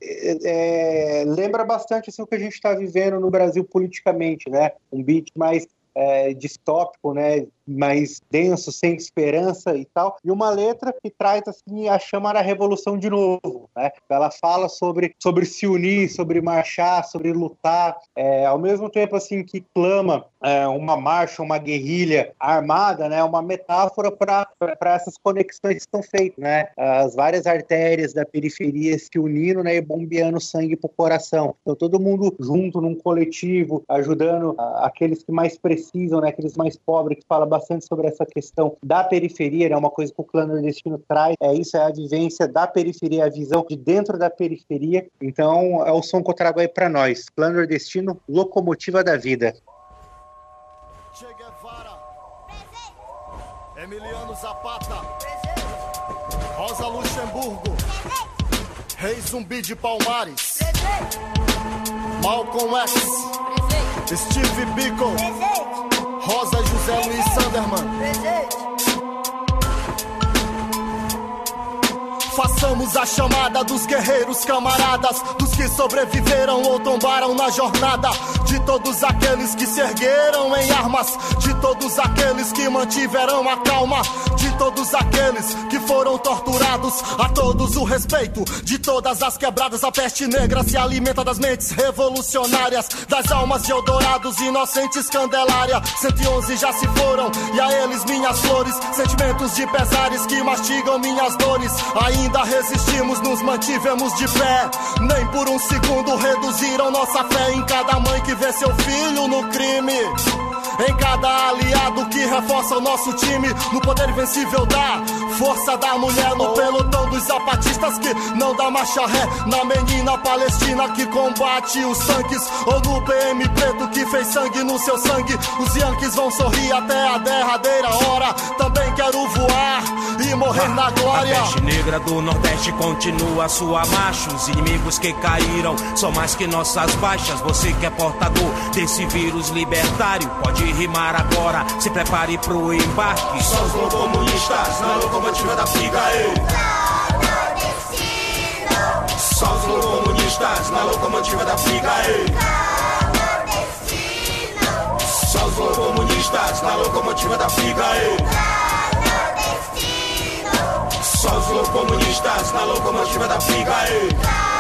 é, lembra bastante assim, o que a gente está vivendo no Brasil politicamente, né? Um beat mais é, distópico, né? Mais denso, sem esperança e tal, e uma letra que traz assim a chama da revolução de novo, né? Ela fala sobre, sobre se unir, sobre marchar, sobre lutar, é, ao mesmo tempo assim que clama é, uma marcha, uma guerrilha armada, né? Uma metáfora para essas conexões que estão feitas, né? As várias artérias da periferia se unindo, né? E bombeando sangue para o coração. Então todo mundo junto num coletivo, ajudando aqueles que mais precisam, né? Aqueles mais pobres que fala bastante sobre essa questão da periferia, é né, uma coisa que o clã nordestino traz, é isso, é a vivência da periferia, a visão de dentro da periferia. Então, é o som que eu trago aí para nós. Clã nordestino, locomotiva da vida. Che Guevara, Emiliano Zapata, Rosa Luxemburgo, Rei Zumbi de Palmares, Malcolm X, Steve Biko. Rosa José Luiz Sanderman. Façamos a chamada dos guerreiros camaradas, dos que sobreviveram ou tombaram na jornada, de todos aqueles que se ergueram em armas, de todos aqueles que mantiveram a calma, de todos aqueles que foram torturados. A todos o respeito de todas as quebradas. A peste negra se alimenta das mentes revolucionárias, das almas de Eldorados, inocentes Candelária. 111 já se foram, e a eles minhas flores. Sentimentos de pesares que mastigam minhas dores. Ainda resistimos, nos mantivemos de pé. Nem por um segundo reduziram nossa fé em cada mãe que vê seu filho no crime. Em cada aliado que reforça o nosso time, no poder invencível da força da mulher, no pelotão dos zapatistas que não dá marcha ré, na menina palestina que combate os tanques, ou no PM preto que fez sangue no seu sangue. Os Yankees vão sorrir até a derradeira hora. Também quero voar e morrer na glória. A peste negra do Nordeste continua sua marcha. Os inimigos que caíram são mais que nossas baixas. Você que é portador desse vírus libertário, pode rimar agora. Se prepare pro embarque. São os comunistas na locomotiva da figa, ei. Só os comunistas na locomotiva da figa, ei. Só os comunistas na locomotiva da figa, ei. Só os comunistas na locomotiva da figa, ei.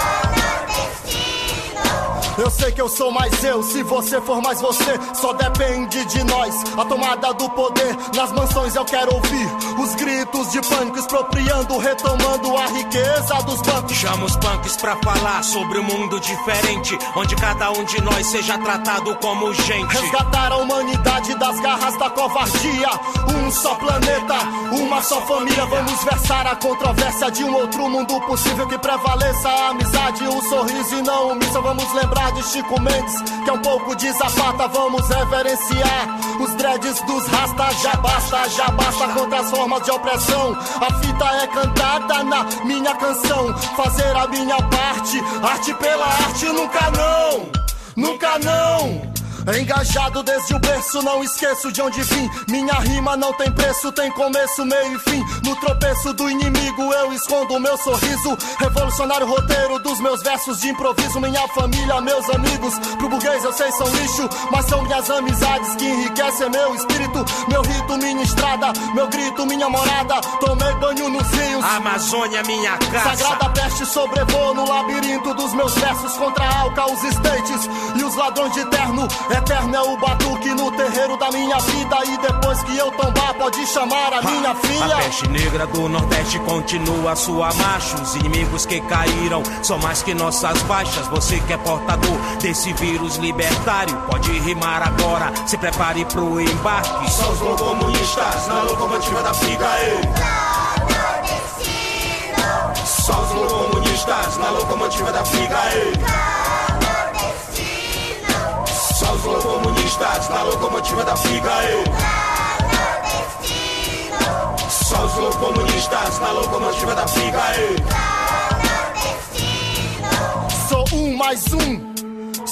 Eu sei que eu sou mais eu, se você for mais você, só depende de nós. A tomada do poder nas mansões eu quero ouvir. Os gritos de pânico expropriando, retomando a riqueza dos bancos. Chama os punks pra falar sobre um mundo diferente, onde cada um de nós seja tratado como gente. Resgatar a humanidade das garras da covardia. Um só planeta, uma só família. Vamos versar a controvérsia de um outro mundo possível que prevaleça a amizade, o sorriso e não omissa. Vamos lembrar de Chico Mendes, que é um pouco de zapata. Vamos reverenciar os dreads dos rastas. Já basta, já basta contra as formas de opressão. A fita é cantada na minha canção. Fazer a minha parte, arte pela arte, nunca não, nunca não. Engajado desde o berço, não esqueço de onde vim. Minha rima não tem preço, tem começo, meio e fim. No tropeço do inimigo eu escondo o meu sorriso. Revolucionário roteiro dos meus versos de improviso. Minha família, meus amigos, pro burguês eu sei são lixo. Mas são minhas amizades que enriquecem meu espírito. Meu rito, minha estrada, meu grito, minha morada. Tomei banho nos rios. Amazônia, minha casa. Sagrada peste sobrevoo no labirinto dos meus versos contra a Alca, os estates e os ladrões de terno. Eterno é o batuque no terreiro da minha vida. E depois que eu tombar, pode chamar a minha filha. A peste negra do Nordeste continua sua marcha. Os inimigos que caíram são mais que nossas baixas. Você que é portador desse vírus libertário, pode rimar agora. Se prepare pro embarque. São os comunistas na locomotiva da figa, ei. Só os comunistas na locomotiva da figa, ei. Os comunistas na locomotiva da figa, ei. Só os comunistas na locomotiva da figa, ei. Sou um mais um.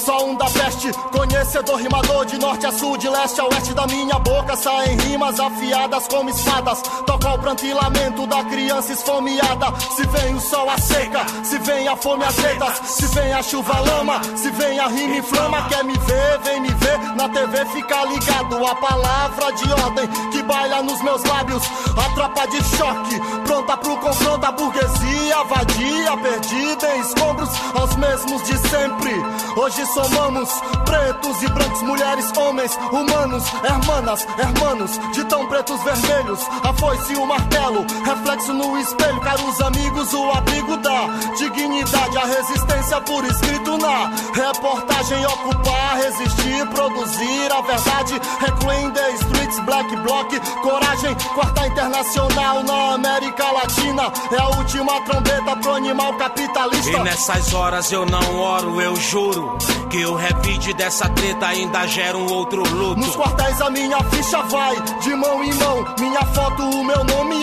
Só um da peste, conhecedor rimador de norte a sul, de leste a oeste da minha boca saem rimas afiadas como espadas. Toca o pranto e lamento da criança esfomeada. Se vem o sol a seca, se vem a fome as letras, se vem a chuva lama, se vem a rima inflama. Quer me ver, vem me ver, na TV fica ligado. A palavra de ordem que baila nos meus lábios, a tropa de choque, pronta pro confronto. A burguesia vadia, perdida em escombros, aos mesmos de sempre. Hoje somamos pretos e brancos, mulheres, homens, humanos, hermanas, hermanos, de tão pretos vermelhos. A foice e o martelo, reflexo no espelho, caros amigos, o abrigo da dignidade, a resistência por escrito na reportagem. Ocupar, resistir, produzir a verdade. Reclaim the streets, black bloc, coragem, quarta internacional na América Latina. É a última trombeta pro animal capitalista. E nessas horas eu não oro, eu juro que o revide dessa treta ainda gera um outro luto. Nos quartéis a minha ficha vai de mão em mão. Minha foto, o meu nome,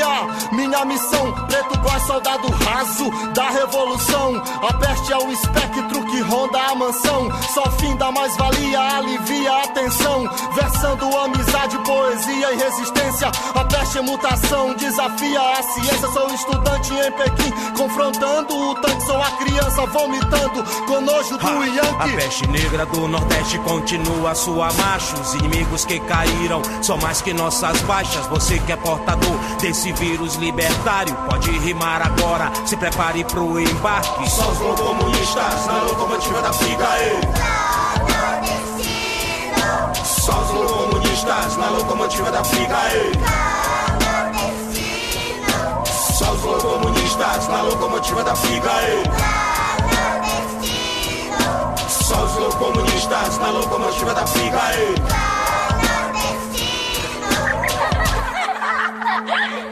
minha missão. Preto góis, soldado raso da revolução. A peste é o espectro que ronda a mansão. Só fim da mais-valia, alivia a tensão. Versando amizade, poesia e resistência. A peste é mutação, desafia a ciência. Sou estudante em Pequim, confrontando o tanque. Sou a criança vomitando com nojo do A Yankee. peste peste negra do Nordeste continua sua marcha. Os inimigos que caíram são mais que nossas baixas. Você que é portador desse vírus libertário, pode rimar agora. Se prepare pro embarque. Só os comunistas na locomotiva da briga, ei. Só os comunistas na locomotiva da briga, ei. Só os comunistas na locomotiva da briga, ei. Só os comunistas na locomotiva da briga, ei.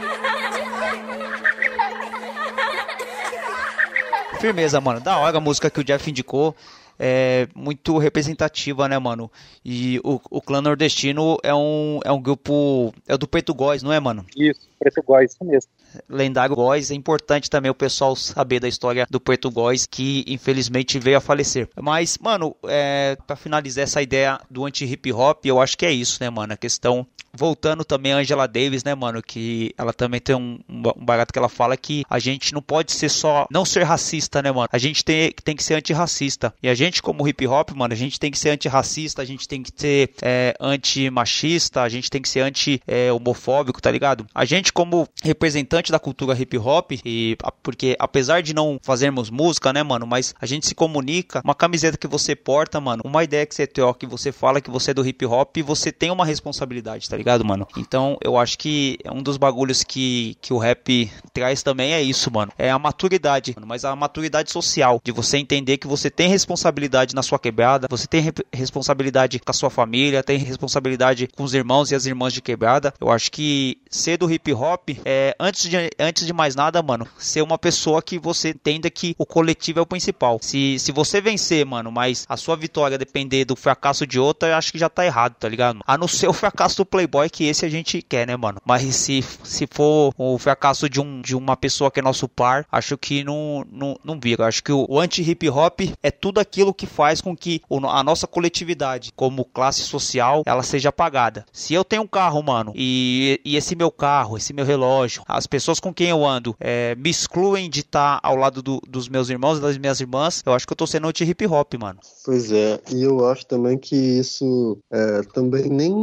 Firmeza, mano. Da hora a música que o Jeff indicou. É muito representativa, né, mano? E o, o clã nordestino é um, é um grupo. É do Preto Góis, não é, mano? Isso, Preto Góis, isso mesmo. Lendário Góis. É importante também o pessoal saber da história do Preto Góis, que infelizmente veio a falecer. Mas, mano, é, para finalizar essa ideia do anti-hip hop, eu acho que é isso, né, mano? A questão voltando também a Angela Davis, né, mano? Que ela também tem um, um barato que ela fala que a gente não pode ser só. Não ser racista, né, mano? A gente tem, tem que ser antirracista. E a gente, como hip hop, mano, a gente tem que ser antirracista, a gente tem que ser é, anti-machista, a gente tem que ser anti-homofóbico, tá ligado? A gente, como representante da cultura hip hop, e porque apesar de não fazermos música, né, mano, mas a gente se comunica, uma camiseta que você porta, mano, uma ideia que você troca, que você fala que você é do hip hop, você tem uma responsabilidade, tá ligado? mano? Então eu acho que é um dos bagulhos que, que o rap traz também é isso, mano. É a maturidade, mano, mas a maturidade social, de você entender que você tem responsabilidade na sua quebrada, você tem responsabilidade com a sua família, tem responsabilidade com os irmãos e as irmãs de quebrada. Eu acho que ser do hip hop é, antes de, antes de mais nada, mano, ser uma pessoa que você entenda que o coletivo é o principal. Se, se você vencer, mano, mas a sua vitória depender do fracasso de outra, eu acho que já tá errado, tá ligado? A não ser o fracasso do Playboy que esse a gente quer, né, mano? Mas se, se for o fracasso de, um, de uma pessoa que é nosso par, acho que não, não, não vira. Acho que o, o anti-hip hop é tudo aquilo que faz com que a nossa coletividade, como classe social, ela seja apagada. Se eu tenho um carro, mano, e, e esse meu carro, esse meu relógio, as pessoas com quem eu ando é, me excluem de estar tá ao lado do, dos meus irmãos e das minhas irmãs, eu acho que eu tô sendo anti-hip hop, mano. Pois é, e eu acho também que isso é, também nem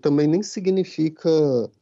também nem significa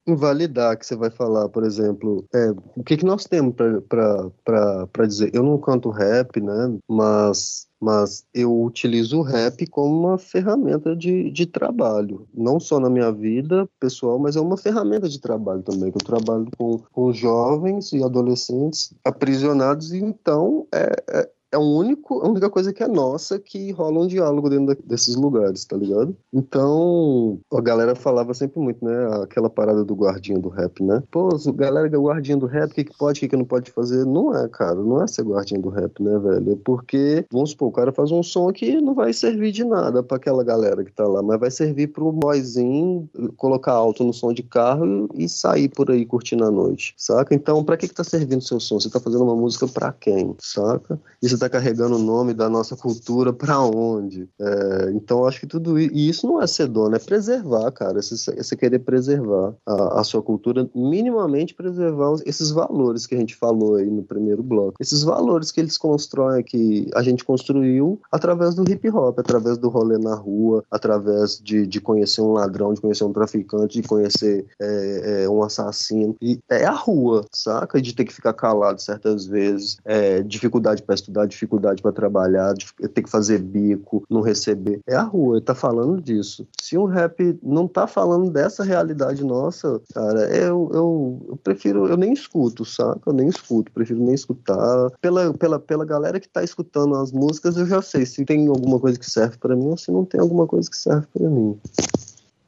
invalidar que você vai falar, por exemplo, é, o que, que nós temos para dizer? Eu não canto rap, né? Mas mas eu utilizo o rap como uma ferramenta de, de trabalho, não só na minha vida pessoal, mas é uma ferramenta de trabalho também, que eu trabalho com, com jovens e adolescentes aprisionados, e então é, é é a única coisa que é nossa que rola um diálogo dentro desses lugares, tá ligado? Então, a galera falava sempre muito, né? Aquela parada do guardinha do rap, né? Pô, galera que é guardinha do rap, o que, que pode, o que, que não pode fazer? Não é, cara, não é ser guardinha do rap, né, velho? É porque, vamos supor, o cara faz um som que não vai servir de nada para aquela galera que tá lá, mas vai servir pro boyzinho colocar alto no som de carro e sair por aí curtindo a noite, saca? Então, pra que que tá servindo seu som? Você tá fazendo uma música pra quem, saca? Está carregando o nome da nossa cultura para onde? É, então, acho que tudo isso, e isso não é ser dono, é preservar, cara. Você querer preservar a, a, sua cultura, minimamente preservar esses valores que a gente falou aí no primeiro bloco. Esses valores que eles constroem, que a gente construiu através do hip hop, através do rolê na rua, através de, de conhecer um ladrão, de conhecer um traficante, de conhecer é, é, um assassino. E é a rua, saca? De ter que ficar calado certas vezes, é, dificuldade para estudar, dificuldade para trabalhar, ter que fazer bico, não receber. É a rua, ele tá falando disso. Se um rap não tá falando dessa realidade nossa, cara, eu, eu, eu prefiro, eu nem escuto, saca? Eu nem escuto, prefiro nem escutar. Pela, pela, pela galera que tá escutando as músicas, eu já sei se tem alguma coisa que serve para mim ou se não tem alguma coisa que serve para mim.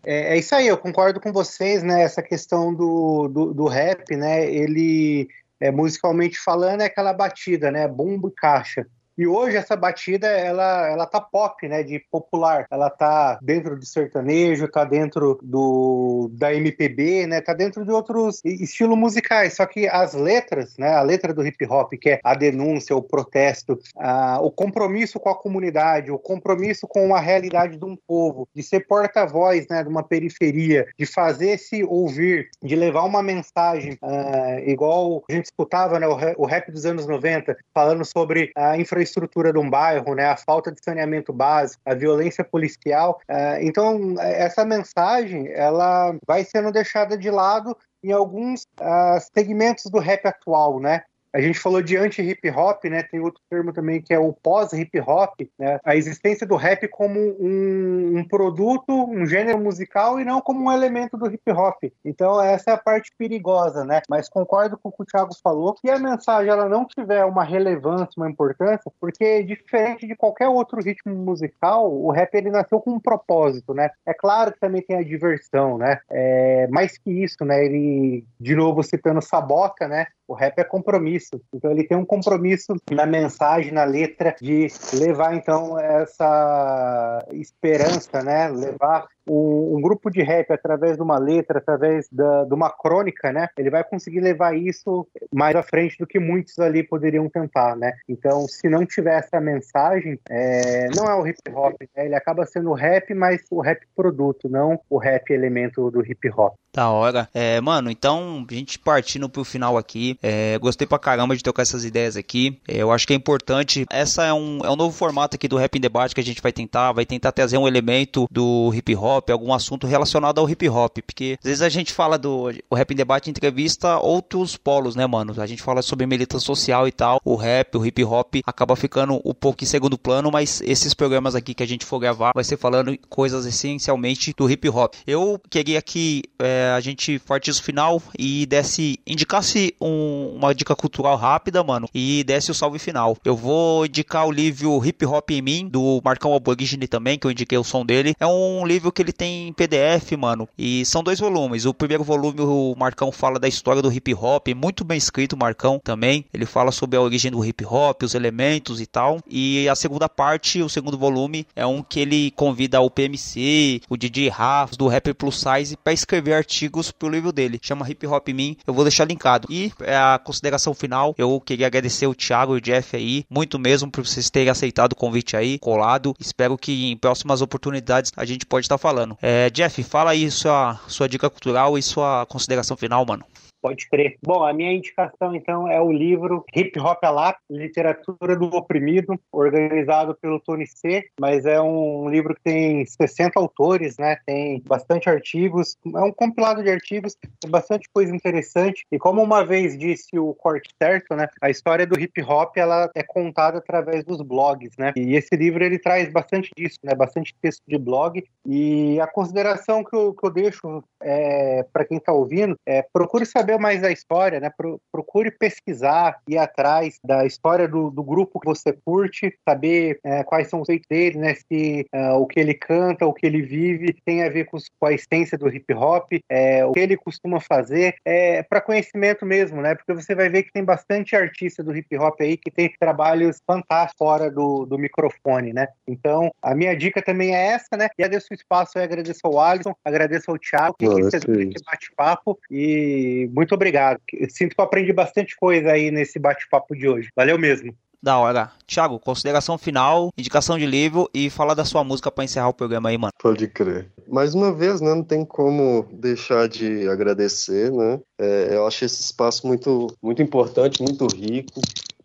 É, é, isso aí, eu concordo com vocês, né? Essa questão do, do, do rap, né? Ele é, musicalmente falando, é aquela batida, né? Bumbo e caixa. E hoje essa batida ela ela tá pop, né, de popular. Ela tá dentro do sertanejo, tá dentro do da MPB, né, tá dentro de outros estilos musicais. Só que as letras, né, a letra do hip hop, que é a denúncia, o protesto, a, o compromisso com a comunidade, o compromisso com a realidade de um povo, de ser porta-voz, né, de uma periferia, de fazer se ouvir, de levar uma mensagem uh, igual a gente escutava, né, o rap dos anos 90, falando sobre a infraestrutura estrutura de um bairro, né, a falta de saneamento básico, a violência policial. Uh, então, essa mensagem ela vai sendo deixada de lado em alguns uh, segmentos do rap atual, né? A gente falou de anti-hip hop, né? Tem outro termo também que é o pós-hip hop, né? A existência do rap como um, um, produto, um gênero musical e não como um elemento do hip hop. Então essa é a parte perigosa, né? Mas concordo com o que o Thiago falou, que a mensagem ela não tiver uma relevância, uma importância, porque diferente de qualquer outro ritmo musical, o rap ele nasceu com um propósito, né? É claro que também tem a diversão, né? É, mais que isso, né? Ele, de novo citando Saboca, né? O rap é compromisso. Então ele tem um compromisso na mensagem, na letra, de levar então essa esperança, né? Levar um, um, grupo de rap através de uma letra, através da, de uma crônica, né? Ele vai conseguir levar isso mais à frente do que muitos ali poderiam tentar, né? Então, se não tiver essa mensagem, é, não é o hip hop, né? ele acaba sendo o rap, mas o rap produto, não o rap elemento do hip hop. Da hora. É, mano, então, a gente partindo pro final aqui, é, gostei pra caramba de tocar essas ideias aqui. É, eu acho que é importante. Essa é um, é um novo formato aqui do Rap em Debate que a gente vai tentar, vai tentar trazer um elemento do hip hop hop, algum assunto relacionado ao hip hop, porque às vezes a gente fala do o rap em debate entrevista outros polos, né, mano? A gente fala sobre militância social e tal, o rap, o hip hop acaba ficando um pouco em segundo plano, mas esses programas aqui que a gente for gravar vai ser falando coisas essencialmente do hip hop. Eu queria que é, a gente partisse o final e desse, indicasse um, uma dica cultural rápida, mano, e desse o salve final. Eu vou indicar o livro Hip Hop em Mim, do Marcão Aborigine também, que eu indiquei o som dele. É um livro que ele tem PDF, mano. E são dois volumes. O primeiro volume, o Marcão fala da história do hip hop, muito bem escrito, Marcão também. Ele fala sobre a origem do hip hop, os elementos e tal. E a segunda parte, o segundo volume, é um que ele convida o PMC, o DJ Rafa, do Rapper Plus Size, para escrever artigos pro livro dele. Chama Hip Hop Mim. Eu vou deixar linkado. E é a consideração final, eu queria agradecer o Thiago e o Jeff aí, muito mesmo por vocês terem aceitado o convite aí, colado. Espero que em próximas oportunidades a gente pode estar falando. É, Jeff, fala aí sua, sua dica cultural e sua consideração final, mano. Pode crer. Bom, a minha indicação então é o livro Hip Hop a Lápis, Literatura do Oprimido, organizado pelo Tony C, mas é um livro que tem 60 autores, né? Tem bastante artigos, é um compilado de artigos, tem bastante coisa interessante. E como uma vez disse o Corte Certo, né? A história do hip hop ela é contada através dos blogs, né? E esse livro ele traz bastante disso, né? Bastante texto de blog. E a consideração que eu, que eu deixo é, para quem está ouvindo é procure saber saber mais da história, né? Procure pesquisar, ir atrás da história do, do grupo que você curte, saber é, quais são os feitos dele, né? Se uh, o que ele canta, o que ele vive tem a ver com, com a essência do hip hop, é, o que ele costuma fazer, é para conhecimento mesmo, né? Porque você vai ver que tem bastante artista do hip hop aí que tem trabalhos fantásticos fora do, do microfone, né? Então, a minha dica também é essa, né? E agradeço o espaço, eu agradeço ao Alisson, agradeço ao Thiago, que, que fez esse bate-papo e muito muito obrigado. sinto que eu aprendi bastante coisa aí nesse bate-papo de hoje. Valeu mesmo. Da hora. Thiago, consideração final, indicação de livro e fala da sua música para encerrar o programa aí, mano. Pode crer. Mais uma vez, né, não tem como deixar de agradecer, né? É, eu acho esse espaço muito, muito importante, muito rico.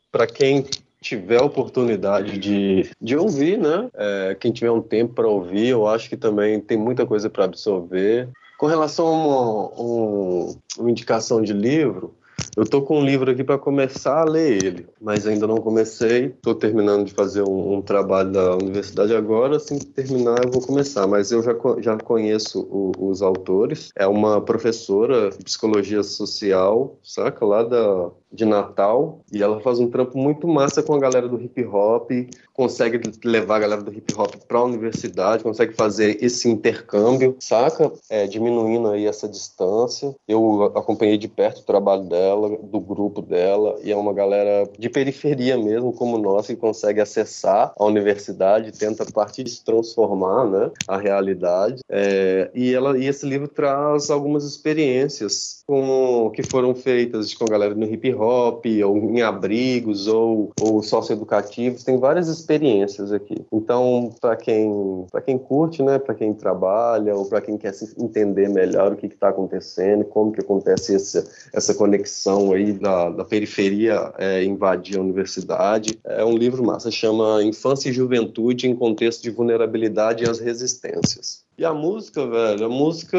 Para quem tiver a oportunidade de, de ouvir, né? É, quem tiver um tempo para ouvir, eu acho que também tem muita coisa para absorver. Com relação a uma, um, uma indicação de livro, eu tô com um livro aqui para começar a ler ele, mas ainda não comecei. Estou terminando de fazer um, um, trabalho da universidade agora. Assim que terminar, eu vou começar. Mas eu já, já conheço o, os autores. É uma professora de psicologia social, saca? Lá da, de Natal e ela faz um trampo muito massa com a galera do hip hop, consegue levar a galera do hip hop para a universidade, consegue fazer esse intercâmbio, saca? É, diminuindo aí essa distância. Eu acompanhei de perto o trabalho dela, do grupo dela, e é uma galera de periferia mesmo, como nós, que consegue acessar a universidade, tenta a partir de se transformar, né, a realidade. É, e ela e esse livro traz algumas experiências com que foram feitas com a galera no hip hop, ou em abrigos, ou, ou socioeducativos, tem várias experiências aqui. Então, para quem, quem curte, né, para quem trabalha, ou para quem quer se entender melhor o que está acontecendo, como que acontece essa, essa conexão aí da, da periferia é, invadir a universidade, é um livro massa, chama Infância e Juventude em Contexto de Vulnerabilidade e as Resistências. E a música, velho, a música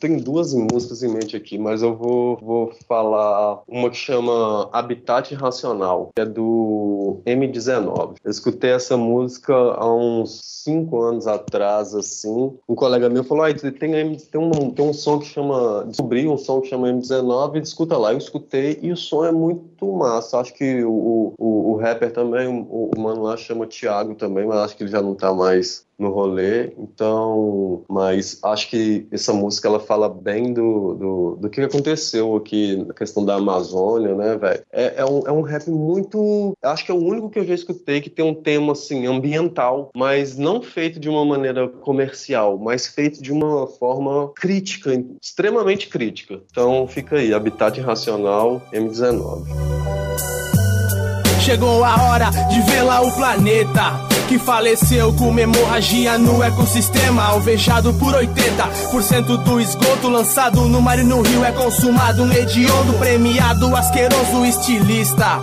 tem duas músicas em mente aqui, mas eu vou, vou falar uma que chama Habitat Racional, que é do M19. Eu escutei essa música há uns cinco anos atrás, assim. Um colega meu falou: ah, tem, tem, um, tem um som que chama. Descobri um som que chama M19 e escuta lá. Eu escutei e o som é muito massa. Acho que o, o, o rapper também, o, o mano lá chama Thiago também, mas acho que ele já não tá mais no rolê, então, mas acho que essa música ela fala bem do, do, do que aconteceu aqui na questão da Amazônia, né, velho? É, é, um, é um rap muito. Acho que é o único que eu já escutei que tem um tema assim, ambiental, mas não feito de uma maneira comercial, mas feito de uma forma crítica, extremamente crítica. Então fica aí, Habitat Irracional M19. Chegou a hora de lá o planeta que faleceu com uma hemorragia no ecossistema, alvejado por 80% do esgoto lançado no mar e no rio é consumado, um hediondo premiado, asqueroso estilista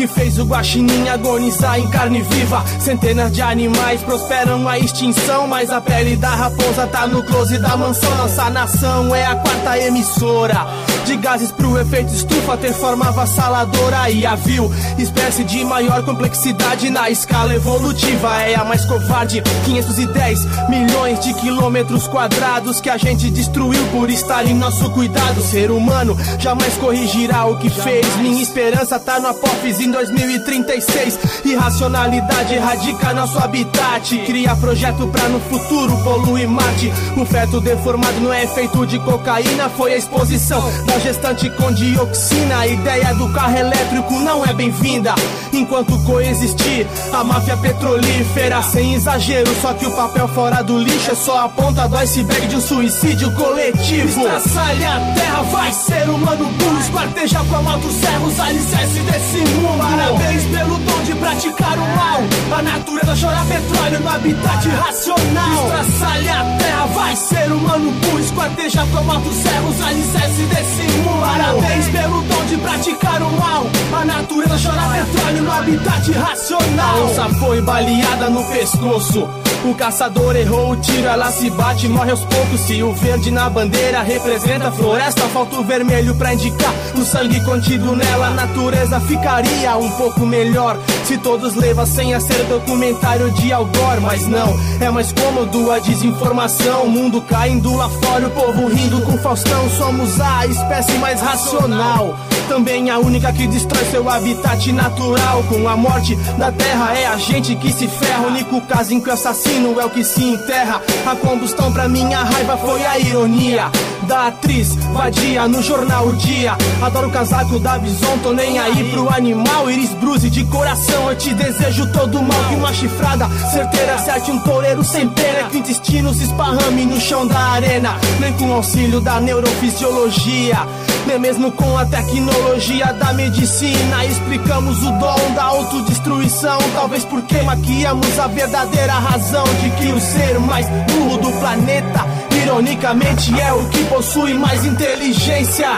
que fez o guaxinim agonizar em carne viva. Centenas de animais prosperam a extinção, mas a pele da raposa tá no close da mansão. Nossa nação é a quarta emissora de gases pro efeito estufa ter forma avassaladora e a vil espécie de maior complexidade na escala evolutiva é a mais covarde 510 milhões de quilômetros quadrados que a gente destruiu por estar em nosso cuidado ser humano jamais corrigirá o que fez minha esperança tá no apófise em 2036 irracionalidade erradica nosso habitat cria projeto pra no futuro poluir Marte o feto deformado não é feito de cocaína foi a exposição da gestante com dioxina. A ideia do carro elétrico não é bem-vinda. Enquanto coexistir a máfia petrolífera, sem exagero. Só que o papel fora do lixo é só a ponta do iceberg de um suicídio coletivo. Estraçalha a terra, vai ser humano burro. Esquarteja com a mão dos servos, alicerce desse mundo. Parabéns pelo dom de praticar o mal. A natureza chora petróleo no habitat racional. Estraçalha a terra, vai ser humano burro. Esquarteja com a mão dos servos, alicerce desse mundo. Parabéns pelo dom de praticar o mal. A natureza chora petróleo no habitat racional. Onça foi baleada no pescoço. O caçador errou o tiro, ela se bate, morre aos poucos. Se o verde na bandeira representa a floresta, falta o vermelho pra indicar o sangue contido nela. A natureza ficaria um pouco melhor se todos levassem a ser documentário de Algor. Mas não, é mais cômodo a desinformação. O mundo caindo lá fora, o povo rindo com Faustão. Somos a espécie mais racional também a única que destrói seu habitat natural. Com a morte da terra é a gente que se ferra. O único caso em que o assassino é o que se enterra. A combustão pra minha raiva foi a ironia da atriz vadia no jornal O Dia. Adoro o casaco da Bison, tô nem aí pro animal. Iris Bruce de coração, eu te desejo todo mal. Que uma chifrada certeira acerte um toureiro sem pena. Que o intestino se esparrame no chão da arena. Nem com auxílio da neurofisiologia, nem mesmo com a tecnologia da medicina. Explicamos o dom da autodestruição. Talvez porque maquiamos a verdadeira razão de que o ser mais burro do planeta, ironicamente, é o que possui mais inteligência.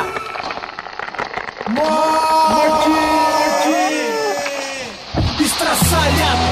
Morte! Estraçalha a terra,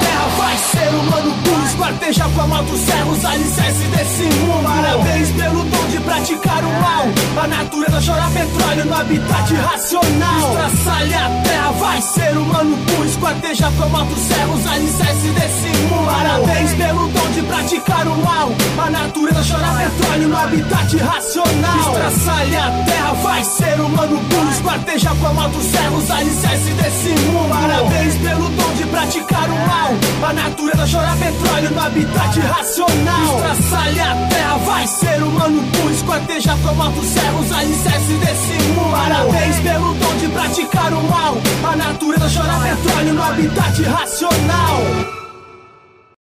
vai ser Esquarteja com a mão dos servos, alicerce desse mundo. Parabéns pelo dom de praticar o mal. A natureza chora petróleo no habitat racional. Estraçalha a terra, vai ser humano burro. Esquarteja com a mão dos servos, alicerce desse mundo. Parabéns pelo dom de praticar o mal. A natureza chora petróleo no habitat racional. Estraçalha a terra, vai ser humano burro. Esquarteja com a mão dos servos, alicerce desse mundo. Parabéns pelo dom de praticar o mal. A natureza chora petróleo no habitat racional. Estraçalha a terra, vai ser humano burro. Esquarteja com a mão dos servos, alicerce desse mundo. Parabéns pelo dom de praticar o mal. A natureza chora petróleo no habitat racional.